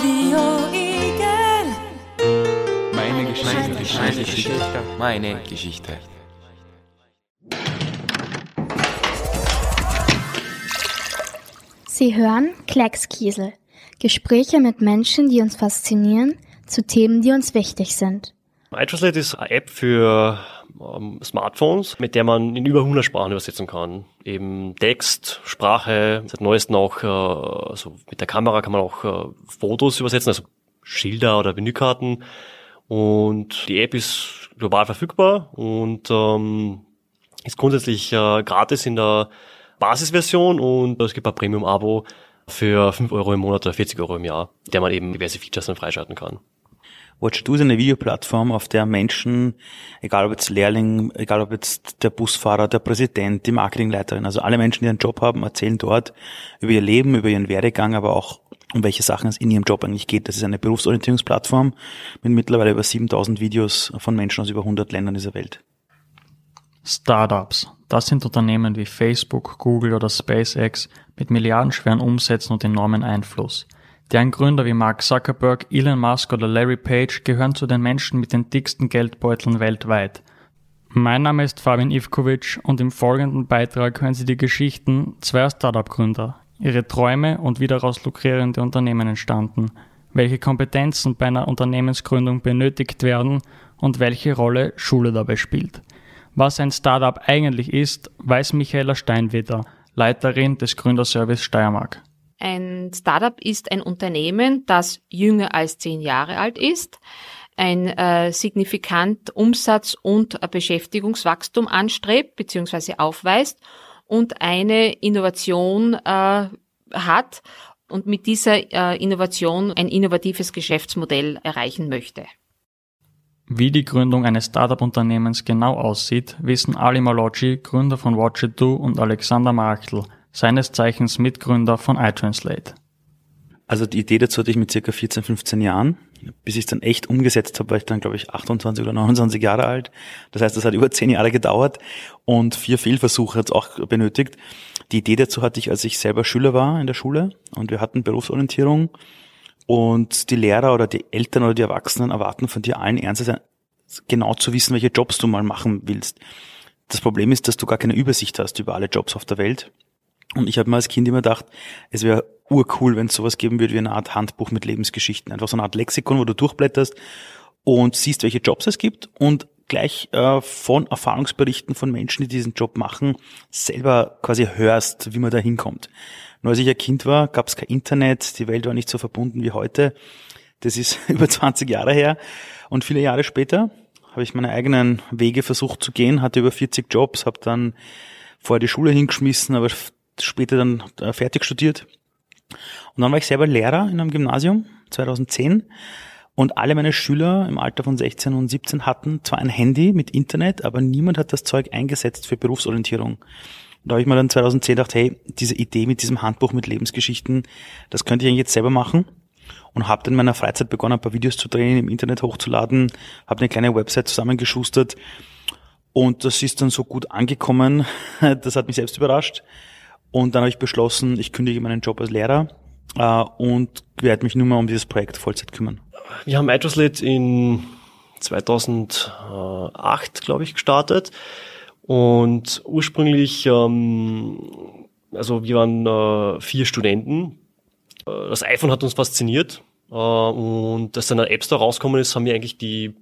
Radio Igel. Meine Geschichte. Meine Geschichte. Meine Geschichte. Sie hören Kleckskiesel. Gespräche mit Menschen, die uns faszinieren, zu Themen, die uns wichtig sind. iTranslate ist eine App für ähm, Smartphones, mit der man in über 100 Sprachen übersetzen kann. Eben Text, Sprache, seit neuestem auch, äh, also mit der Kamera kann man auch äh, Fotos übersetzen, also Schilder oder Menükarten. Und die App ist global verfügbar und ähm, ist grundsätzlich äh, gratis in der Basisversion und es gibt ein Premium-Abo für 5 Euro im Monat oder 40 Euro im Jahr, der man eben diverse Features dann freischalten kann. Watch2 ist eine Videoplattform, auf der Menschen, egal ob jetzt Lehrling, egal ob jetzt der Busfahrer, der Präsident, die Marketingleiterin, also alle Menschen, die einen Job haben, erzählen dort über ihr Leben, über ihren Werdegang, aber auch um welche Sachen es in ihrem Job eigentlich geht. Das ist eine Berufsorientierungsplattform mit mittlerweile über 7000 Videos von Menschen aus über 100 Ländern dieser Welt. Startups. Das sind Unternehmen wie Facebook, Google oder SpaceX mit milliardenschweren Umsätzen und enormen Einfluss. Deren Gründer wie Mark Zuckerberg, Elon Musk oder Larry Page gehören zu den Menschen mit den dicksten Geldbeuteln weltweit. Mein Name ist Fabian Ivkovic und im folgenden Beitrag hören Sie die Geschichten zweier Startup-Gründer, ihre Träume und wie daraus lukrierende Unternehmen entstanden, welche Kompetenzen bei einer Unternehmensgründung benötigt werden und welche Rolle Schule dabei spielt. Was ein Startup eigentlich ist, weiß Michaela Steinwetter, Leiterin des Gründerservice Steiermark. Ein Startup ist ein Unternehmen, das jünger als zehn Jahre alt ist, ein äh, signifikant Umsatz- und Beschäftigungswachstum anstrebt bzw. aufweist und eine Innovation äh, hat und mit dieser äh, Innovation ein innovatives Geschäftsmodell erreichen möchte. Wie die Gründung eines Startup-Unternehmens genau aussieht, wissen Ali Malocci, Gründer von Watch2 und Alexander Marktl, seines Zeichens Mitgründer von iTranslate. Also die Idee dazu hatte ich mit circa 14, 15 Jahren. Bis ich es dann echt umgesetzt habe, war ich dann, glaube ich, 28 oder 29 Jahre alt. Das heißt, das hat über 10 Jahre gedauert und vier Fehlversuche hat es auch benötigt. Die Idee dazu hatte ich, als ich selber Schüler war in der Schule und wir hatten Berufsorientierung und die Lehrer oder die Eltern oder die Erwachsenen erwarten von dir allen Ernstes, genau zu wissen, welche Jobs du mal machen willst. Das Problem ist, dass du gar keine Übersicht hast über alle Jobs auf der Welt. Und ich habe mir als Kind immer gedacht, es wäre urcool, wenn es sowas geben würde wie eine Art Handbuch mit Lebensgeschichten. Einfach so eine Art Lexikon, wo du durchblätterst und siehst, welche Jobs es gibt und gleich äh, von Erfahrungsberichten von Menschen, die diesen Job machen, selber quasi hörst, wie man da hinkommt. Nur als ich ein Kind war, gab es kein Internet, die Welt war nicht so verbunden wie heute. Das ist über 20 Jahre her. Und viele Jahre später habe ich meine eigenen Wege versucht zu gehen, hatte über 40 Jobs, habe dann vorher die Schule hingeschmissen, aber später dann äh, fertig studiert. Und dann war ich selber Lehrer in einem Gymnasium, 2010. Und alle meine Schüler im Alter von 16 und 17 hatten zwar ein Handy mit Internet, aber niemand hat das Zeug eingesetzt für Berufsorientierung. Da habe ich mir dann 2010 gedacht, hey, diese Idee mit diesem Handbuch mit Lebensgeschichten, das könnte ich eigentlich jetzt selber machen. Und habe dann in meiner Freizeit begonnen, ein paar Videos zu drehen, im Internet hochzuladen, habe eine kleine Website zusammengeschustert. Und das ist dann so gut angekommen, das hat mich selbst überrascht. Und dann habe ich beschlossen, ich kündige meinen Job als Lehrer äh, und werde mich nur mal um dieses Projekt Vollzeit kümmern. Wir haben iTranslate in 2008, glaube ich, gestartet. Und ursprünglich, ähm, also wir waren äh, vier Studenten. Äh, das iPhone hat uns fasziniert. Äh, und als dann der App Store rausgekommen ist, haben wir eigentlich die,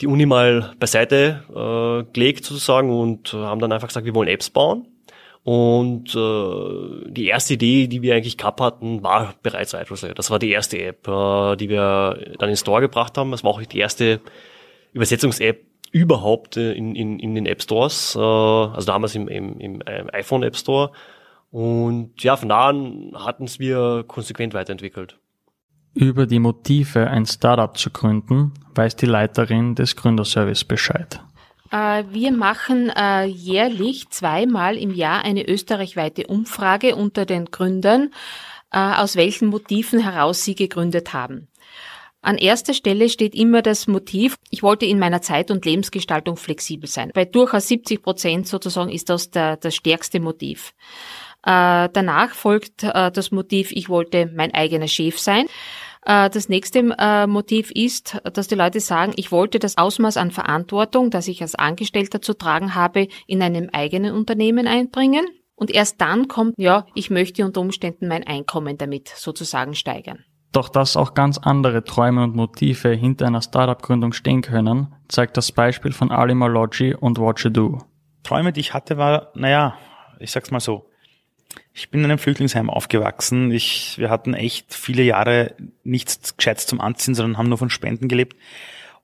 die Uni mal beiseite äh, gelegt sozusagen und haben dann einfach gesagt, wir wollen Apps bauen. Und äh, die erste Idee, die wir eigentlich gehabt hatten, war bereits iTranslate. Das war die erste App, äh, die wir dann in Store gebracht haben. Das war auch die erste Übersetzungs-App, überhaupt äh, in, in, in den App Stores, äh, also damals im, im, im iPhone App Store. Und ja, von da an hatten es wir konsequent weiterentwickelt. Über die Motive, ein Startup zu gründen, weiß die Leiterin des Gründerservice Bescheid. Äh, wir machen äh, jährlich zweimal im Jahr eine österreichweite Umfrage unter den Gründern, aus welchen Motiven heraus sie gegründet haben. An erster Stelle steht immer das Motiv, ich wollte in meiner Zeit- und Lebensgestaltung flexibel sein. Bei durchaus 70 Prozent sozusagen ist das der, das stärkste Motiv. Äh, danach folgt äh, das Motiv, ich wollte mein eigener Chef sein. Äh, das nächste äh, Motiv ist, dass die Leute sagen, ich wollte das Ausmaß an Verantwortung, das ich als Angestellter zu tragen habe, in einem eigenen Unternehmen einbringen. Und erst dann kommt, ja, ich möchte unter Umständen mein Einkommen damit sozusagen steigern. Doch dass auch ganz andere Träume und Motive hinter einer Startup-Gründung stehen können, zeigt das Beispiel von Ali Maloggi und What You Do. Träume, die ich hatte, war, naja, ich sag's mal so. Ich bin in einem Flüchtlingsheim aufgewachsen. Ich, wir hatten echt viele Jahre nichts Gescheites zum Anziehen, sondern haben nur von Spenden gelebt.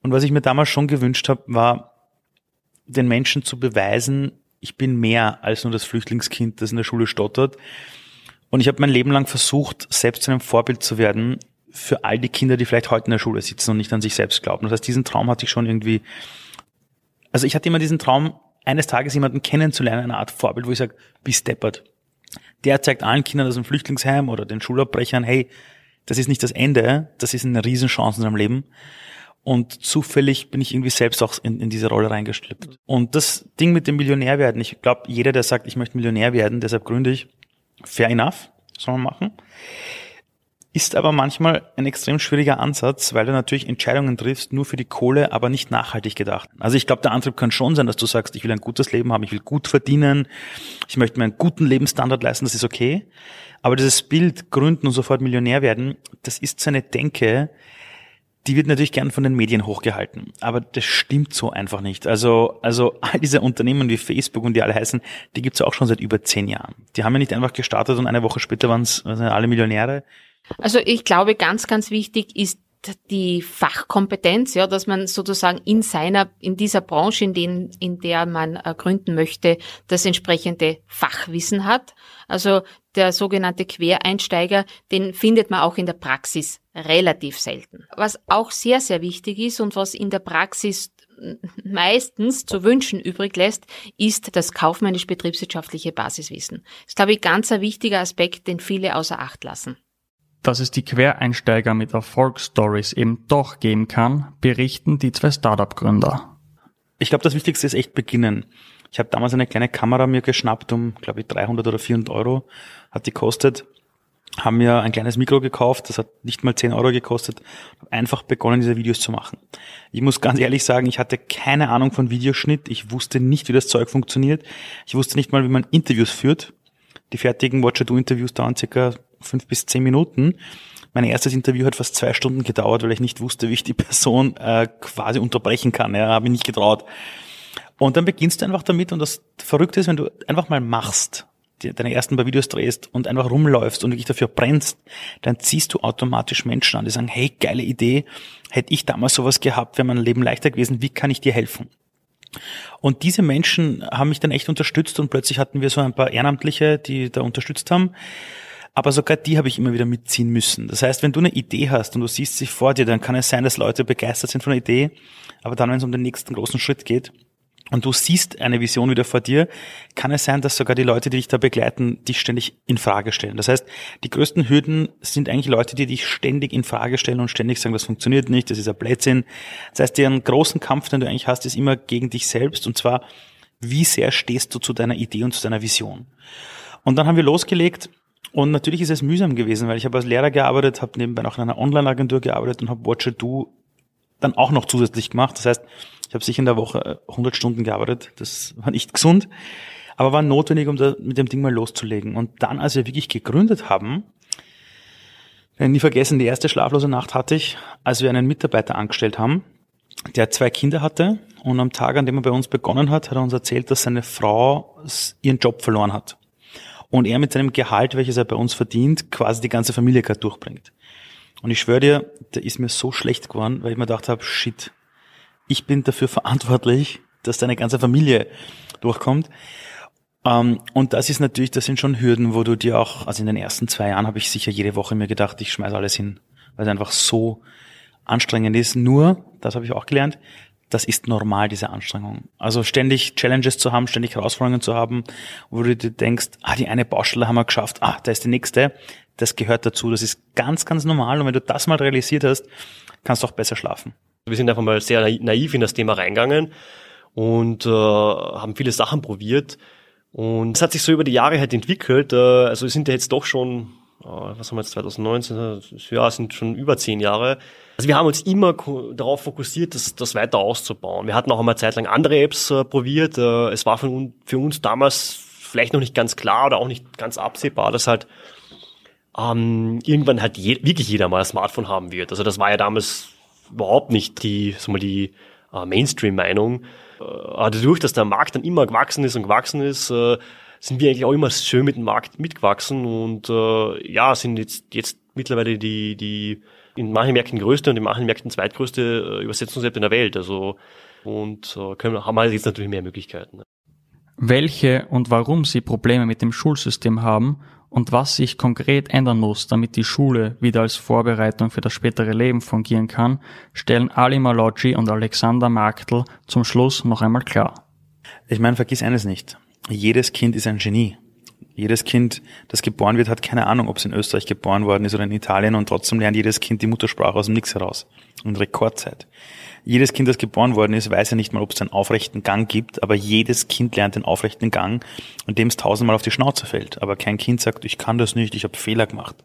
Und was ich mir damals schon gewünscht habe, war, den Menschen zu beweisen, ich bin mehr als nur das Flüchtlingskind, das in der Schule stottert. Und ich habe mein Leben lang versucht, selbst zu einem Vorbild zu werden für all die Kinder, die vielleicht heute in der Schule sitzen und nicht an sich selbst glauben. Das heißt, diesen Traum hatte ich schon irgendwie, also ich hatte immer diesen Traum, eines Tages jemanden kennenzulernen, eine Art Vorbild, wo ich sage, bis deppert. Der zeigt allen Kindern aus dem Flüchtlingsheim oder den Schulabbrechern, hey, das ist nicht das Ende, das ist eine Riesenchance in deinem Leben. Und zufällig bin ich irgendwie selbst auch in, in diese Rolle reingeschlüpft. Und das Ding mit dem Millionär werden, ich glaube, jeder, der sagt, ich möchte Millionär werden, deshalb gründe ich, fair enough, soll man machen. Ist aber manchmal ein extrem schwieriger Ansatz, weil du natürlich Entscheidungen triffst, nur für die Kohle, aber nicht nachhaltig gedacht. Also ich glaube, der Antrieb kann schon sein, dass du sagst, ich will ein gutes Leben haben, ich will gut verdienen, ich möchte mir einen guten Lebensstandard leisten, das ist okay. Aber dieses Bild, gründen und sofort Millionär werden, das ist so eine Denke, die wird natürlich gern von den Medien hochgehalten. Aber das stimmt so einfach nicht. Also, also all diese Unternehmen wie Facebook und die alle heißen, die gibt's auch schon seit über zehn Jahren. Die haben ja nicht einfach gestartet und eine Woche später waren es alle Millionäre. Also ich glaube, ganz, ganz wichtig ist die Fachkompetenz, ja, dass man sozusagen in seiner, in dieser Branche, in, den, in der man äh, gründen möchte, das entsprechende Fachwissen hat. Also der sogenannte Quereinsteiger, den findet man auch in der Praxis relativ selten. Was auch sehr, sehr wichtig ist und was in der Praxis meistens zu wünschen übrig lässt, ist das kaufmännisch-betriebswirtschaftliche Basiswissen. Das ist, glaube ich, ganz ein wichtiger Aspekt, den viele außer Acht lassen. Dass es die Quereinsteiger mit Erfolgsstories eben doch geben kann, berichten die zwei Startup-Gründer. Ich glaube, das Wichtigste ist echt beginnen. Ich habe damals eine kleine Kamera mir geschnappt um, glaube ich, 300 oder 400 Euro, hat die kostet. Haben mir ein kleines Mikro gekauft, das hat nicht mal 10 Euro gekostet, habe einfach begonnen, diese Videos zu machen. Ich muss ganz ehrlich sagen, ich hatte keine Ahnung von Videoschnitt, ich wusste nicht, wie das Zeug funktioniert, ich wusste nicht mal, wie man Interviews führt. Die fertigen Watcher-Do-Interviews dauern circa fünf bis zehn Minuten. Mein erstes Interview hat fast zwei Stunden gedauert, weil ich nicht wusste, wie ich die Person äh, quasi unterbrechen kann. Ja, habe ich nicht getraut. Und dann beginnst du einfach damit und das Verrückte ist, wenn du einfach mal machst, deine ersten paar Videos drehst und einfach rumläufst und wirklich dafür brennst, dann ziehst du automatisch Menschen an, die sagen, hey, geile Idee, hätte ich damals sowas gehabt, wäre mein Leben leichter gewesen, wie kann ich dir helfen? Und diese Menschen haben mich dann echt unterstützt und plötzlich hatten wir so ein paar Ehrenamtliche, die da unterstützt haben. Aber sogar die habe ich immer wieder mitziehen müssen. Das heißt, wenn du eine Idee hast und du siehst sich vor dir, dann kann es sein, dass Leute begeistert sind von der Idee. Aber dann, wenn es um den nächsten großen Schritt geht, und du siehst eine Vision wieder vor dir, kann es sein, dass sogar die Leute, die dich da begleiten, dich ständig in Frage stellen. Das heißt, die größten Hürden sind eigentlich Leute, die dich ständig in Frage stellen und ständig sagen, das funktioniert nicht, das ist ein Blödsinn. Das heißt, der großen Kampf, den du eigentlich hast, ist immer gegen dich selbst und zwar, wie sehr stehst du zu deiner Idee und zu deiner Vision. Und dann haben wir losgelegt und natürlich ist es mühsam gewesen, weil ich habe als Lehrer gearbeitet, habe nebenbei auch in einer Online-Agentur gearbeitet und habe Watcher Do dann auch noch zusätzlich gemacht. Das heißt, ich habe sicher in der Woche 100 Stunden gearbeitet. Das war nicht gesund, aber war notwendig, um da mit dem Ding mal loszulegen. Und dann, als wir wirklich gegründet haben, nie vergessen, die erste schlaflose Nacht hatte ich, als wir einen Mitarbeiter angestellt haben, der zwei Kinder hatte und am Tag, an dem er bei uns begonnen hat, hat er uns erzählt, dass seine Frau ihren Job verloren hat und er mit seinem Gehalt, welches er bei uns verdient, quasi die ganze Familie gerade durchbringt. Und ich schwöre dir, der ist mir so schlecht geworden, weil ich mir gedacht habe, shit, ich bin dafür verantwortlich, dass deine ganze Familie durchkommt. Um, ähm, und das ist natürlich, das sind schon Hürden, wo du dir auch, also in den ersten zwei Jahren habe ich sicher jede Woche mir gedacht, ich schmeiß alles hin, weil es einfach so anstrengend ist. Nur, das habe ich auch gelernt, das ist normal, diese Anstrengung. Also ständig Challenges zu haben, ständig Herausforderungen zu haben, wo du dir denkst, ah, die eine Baustelle haben wir geschafft, ah, da ist die nächste. Das gehört dazu. Das ist ganz, ganz normal. Und wenn du das mal realisiert hast, kannst du auch besser schlafen. Wir sind einfach mal sehr naiv in das Thema reingegangen und äh, haben viele Sachen probiert. Und es hat sich so über die Jahre halt entwickelt. Äh, also wir sind ja jetzt doch schon was haben wir jetzt 2019? Ja, sind schon über zehn Jahre. Also wir haben uns immer darauf fokussiert, das, das weiter auszubauen. Wir hatten auch einmal Zeit lang andere Apps äh, probiert. Äh, es war für, für, uns damals vielleicht noch nicht ganz klar oder auch nicht ganz absehbar, dass halt ähm, irgendwann halt je, wirklich jeder mal ein Smartphone haben wird. Also das war ja damals überhaupt nicht die, so mal die äh, Mainstream-Meinung. Äh, aber dadurch, dass der Markt dann immer gewachsen ist und gewachsen ist, äh, sind wir eigentlich auch immer schön mit dem Markt mitgewachsen und äh, ja, sind jetzt, jetzt mittlerweile die, die in manchen Märkten größte und in manchen Märkten zweitgrößte äh, Übersetzungs-App in der Welt. Also und äh, können, haben halt jetzt natürlich mehr Möglichkeiten. Welche und warum Sie Probleme mit dem Schulsystem haben und was sich konkret ändern muss, damit die Schule wieder als Vorbereitung für das spätere Leben fungieren kann, stellen Ali Maloggi und Alexander Marktl zum Schluss noch einmal klar. Ich meine, vergiss eines nicht. Jedes Kind ist ein Genie. Jedes Kind, das geboren wird, hat keine Ahnung, ob es in Österreich geboren worden ist oder in Italien und trotzdem lernt jedes Kind die Muttersprache aus dem Nix heraus. In Rekordzeit. Jedes Kind, das geboren worden ist, weiß ja nicht mal, ob es einen aufrechten Gang gibt, aber jedes Kind lernt den aufrechten Gang, und dem es tausendmal auf die Schnauze fällt. Aber kein Kind sagt, ich kann das nicht, ich habe Fehler gemacht.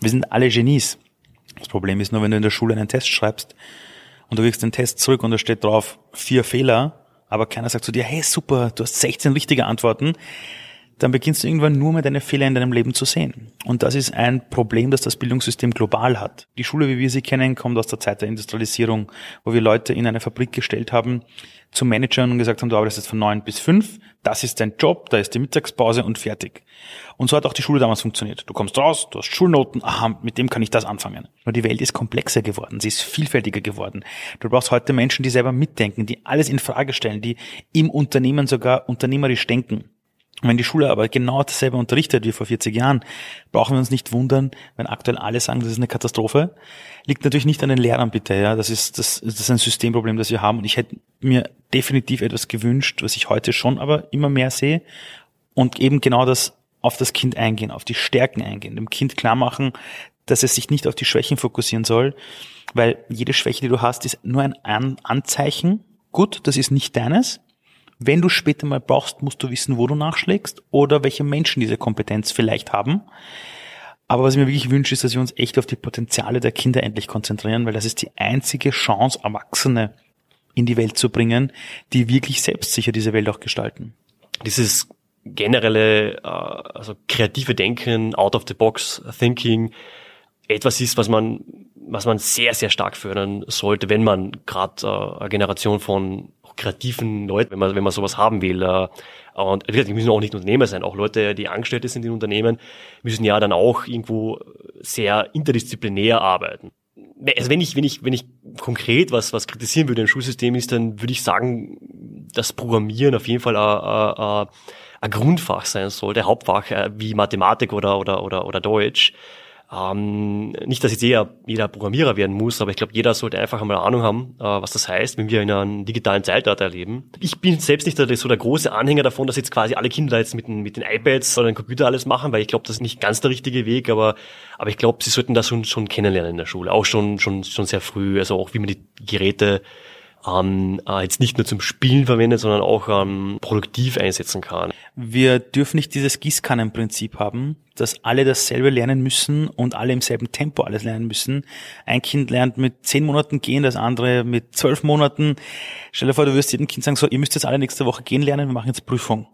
Wir sind alle Genies. Das Problem ist nur, wenn du in der Schule einen Test schreibst und du kriegst den Test zurück und da steht drauf vier Fehler, aber keiner sagt zu dir, hey super, du hast 16 richtige Antworten, dann beginnst du irgendwann nur mehr deine Fehler in deinem Leben zu sehen. Und das ist ein Problem, das das Bildungssystem global hat. Die Schule, wie wir sie kennen, kommt aus der Zeit der Industrialisierung, wo wir Leute in eine Fabrik gestellt haben, zu Managern und gesagt haben, du arbeitest jetzt von neun bis fünf, das ist dein Job, da ist die Mittagspause und fertig. Und so hat auch die Schule damals funktioniert. Du kommst raus, du hast Schulnoten, aha, mit dem kann ich das anfangen. Nur die Welt ist komplexer geworden, sie ist vielfältiger geworden. Du brauchst heute Menschen, die selber mitdenken, die alles in Frage stellen, die im Unternehmen sogar unternehmerisch denken. Wenn die Schule aber genau dasselbe unterrichtet wie vor 40 Jahren, brauchen wir uns nicht wundern, wenn aktuell alle sagen, das ist eine Katastrophe. Liegt natürlich nicht an den Lehrern bitte, ja. Das ist, das, das ist ein Systemproblem, das wir haben. Und ich hätte mir definitiv etwas gewünscht, was ich heute schon aber immer mehr sehe. Und eben genau das auf das Kind eingehen, auf die Stärken eingehen, dem Kind klar machen, dass es sich nicht auf die Schwächen fokussieren soll, weil jede Schwäche, die du hast, ist nur ein Anzeichen. Gut, das ist nicht deines, wenn du später mal brauchst, musst du wissen, wo du nachschlägst oder welche Menschen diese Kompetenz vielleicht haben. Aber was ich mir wirklich wünsche, ist, dass wir uns echt auf die Potenziale der Kinder endlich konzentrieren, weil das ist die einzige Chance, Erwachsene in die Welt zu bringen, die wirklich selbstsicher diese Welt auch gestalten. Dieses generelle, äh, also kreative Denken, out of the box thinking, etwas ist, was man, was man sehr, sehr stark fördern sollte, wenn man gerade äh, eine Generation von kreativen Leuten, wenn man, wenn man sowas haben will. Äh, und die müssen auch nicht Unternehmer sein, auch Leute, die Angestellte sind in Unternehmen, müssen ja dann auch irgendwo sehr interdisziplinär arbeiten. Also wenn ich, wenn ich, wenn ich konkret was, was kritisieren würde im Schulsystem ist, dann würde ich sagen, dass Programmieren auf jeden Fall ein, ein, ein Grundfach sein sollte, Hauptfach äh, wie Mathematik oder, oder, oder, oder Deutsch. Ähm, nicht, dass jetzt jeder, jeder Programmierer werden muss, aber ich glaube, jeder sollte einfach einmal Ahnung haben, äh, was das heißt, wenn wir in einem digitalen Zeitalter leben. Ich bin selbst nicht so der große Anhänger davon, dass jetzt quasi alle Kinder jetzt mit den, mit den iPads oder den Computer alles machen, weil ich glaube, das ist nicht ganz der richtige Weg, aber, aber ich glaube, sie sollten das schon, schon kennenlernen in der Schule, auch schon, schon, schon sehr früh, also auch wie man die Geräte ähm, äh, jetzt nicht nur zum Spielen verwendet, sondern auch ähm, produktiv einsetzen kann. Wir dürfen nicht dieses Gießkannenprinzip haben, dass alle dasselbe lernen müssen und alle im selben Tempo alles lernen müssen. Ein Kind lernt mit zehn Monaten gehen, das andere mit zwölf Monaten. Stell dir vor, du wirst jedem Kind sagen, so, ihr müsst jetzt alle nächste Woche gehen lernen, wir machen jetzt Prüfung.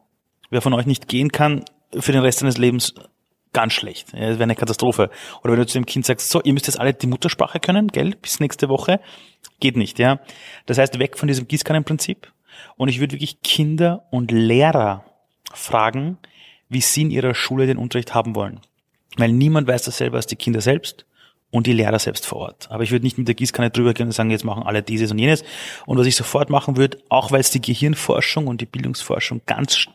Wer von euch nicht gehen kann, für den Rest seines Lebens ganz schlecht. Das wäre eine Katastrophe. Oder wenn du zu dem Kind sagst, so, ihr müsst jetzt alle die Muttersprache können, gell, bis nächste Woche, geht nicht, ja. Das heißt, weg von diesem Gießkannenprinzip. Und ich würde wirklich Kinder und Lehrer fragen, wie sie in ihrer Schule den Unterricht haben wollen. Weil niemand weiß das selber als die Kinder selbst und die Lehrer selbst vor Ort. Aber ich würde nicht mit der Gießkanne drüber gehen und sagen, jetzt machen alle dieses und jenes. Und was ich sofort machen würde, auch weil es die Gehirnforschung und die Bildungsforschung ganz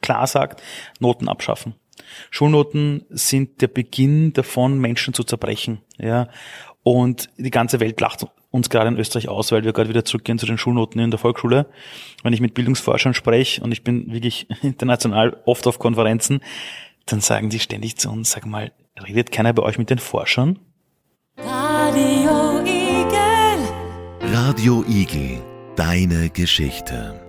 klar sagt, Noten abschaffen. Schulnoten sind der Beginn davon, Menschen zu zerbrechen. Ja. Und die ganze Welt lacht uns gerade in Österreich aus, weil wir gerade wieder zurückgehen zu den Schulnoten in der Volksschule. Wenn ich mit Bildungsforschern spreche und ich bin wirklich international oft auf Konferenzen, dann sagen die ständig zu uns, sag mal, redet keiner bei euch mit den Forschern? Radio Igel. Radio Igel, deine Geschichte.